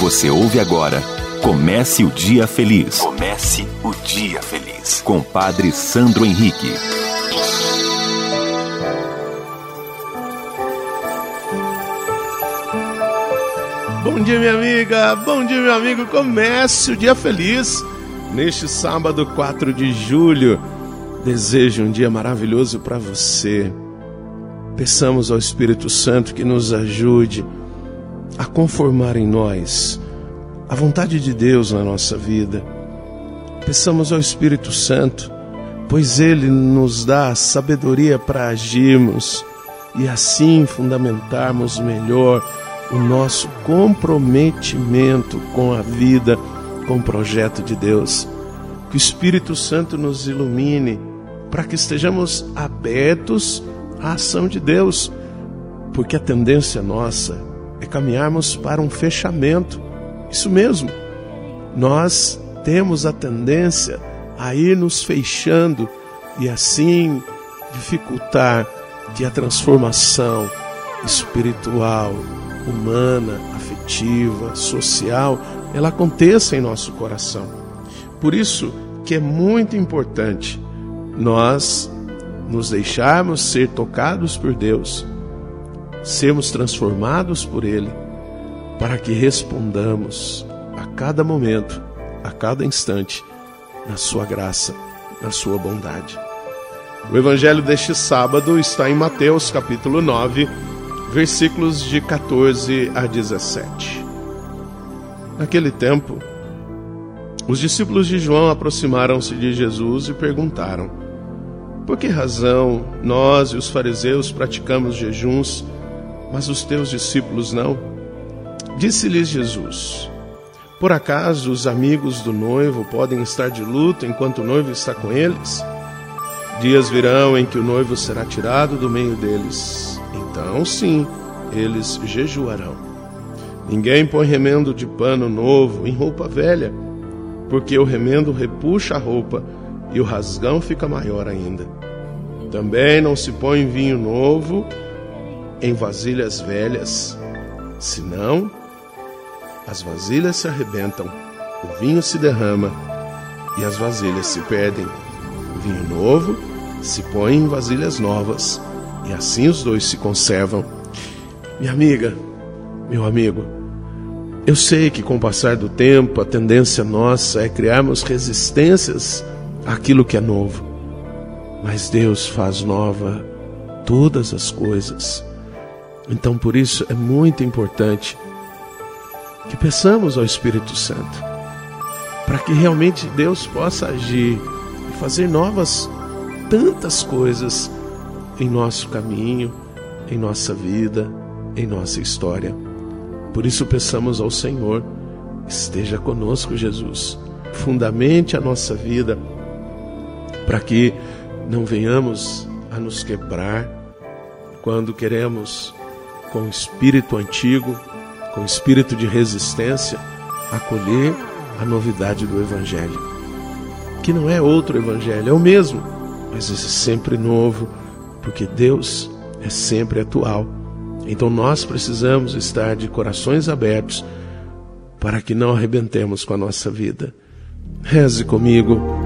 Você ouve agora Comece o Dia Feliz. Comece o Dia Feliz. Com Padre Sandro Henrique. Bom dia, minha amiga. Bom dia, meu amigo. Comece o Dia Feliz. Neste sábado, 4 de julho. Desejo um dia maravilhoso para você. Peçamos ao Espírito Santo que nos ajude a conformar em nós a vontade de Deus na nossa vida. Peçamos ao Espírito Santo, pois ele nos dá sabedoria para agirmos e assim fundamentarmos melhor o nosso comprometimento com a vida, com o projeto de Deus. Que o Espírito Santo nos ilumine para que estejamos abertos à ação de Deus, porque a tendência nossa é caminharmos para um fechamento. Isso mesmo. Nós temos a tendência a ir nos fechando e assim dificultar que a transformação espiritual, humana, afetiva, social, ela aconteça em nosso coração. Por isso que é muito importante nós nos deixarmos ser tocados por Deus sermos transformados por Ele, para que respondamos a cada momento, a cada instante, na Sua graça, na Sua bondade. O Evangelho deste sábado está em Mateus capítulo 9, versículos de 14 a 17. Naquele tempo, os discípulos de João aproximaram-se de Jesus e perguntaram: Por que razão nós e os fariseus praticamos jejuns mas os teus discípulos não. Disse-lhes Jesus: Por acaso os amigos do noivo podem estar de luto enquanto o noivo está com eles? Dias virão em que o noivo será tirado do meio deles. Então, sim, eles jejuarão. Ninguém põe remendo de pano novo em roupa velha, porque o remendo repuxa a roupa e o rasgão fica maior ainda. Também não se põe vinho novo em vasilhas velhas, senão as vasilhas se arrebentam, o vinho se derrama e as vasilhas se perdem. Vinho novo se põe em vasilhas novas e assim os dois se conservam. Minha amiga, meu amigo, eu sei que com o passar do tempo a tendência nossa é criarmos resistências àquilo que é novo, mas Deus faz nova todas as coisas. Então, por isso é muito importante que peçamos ao Espírito Santo para que realmente Deus possa agir e fazer novas tantas coisas em nosso caminho, em nossa vida, em nossa história. Por isso peçamos ao Senhor, esteja conosco, Jesus. Fundamente a nossa vida para que não venhamos a nos quebrar quando queremos com espírito antigo, com espírito de resistência, acolher a novidade do Evangelho. Que não é outro Evangelho, é o mesmo, mas é sempre novo, porque Deus é sempre atual. Então nós precisamos estar de corações abertos para que não arrebentemos com a nossa vida. Reze comigo.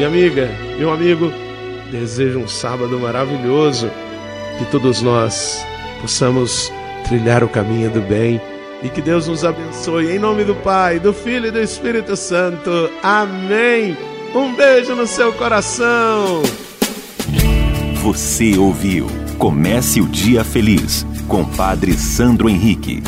Minha amiga, meu amigo, desejo um sábado maravilhoso. que todos nós possamos trilhar o caminho do bem e que Deus nos abençoe. Em nome do Pai, do Filho e do Espírito Santo. Amém. Um beijo no seu coração. Você ouviu Comece o Dia Feliz com Padre Sandro Henrique.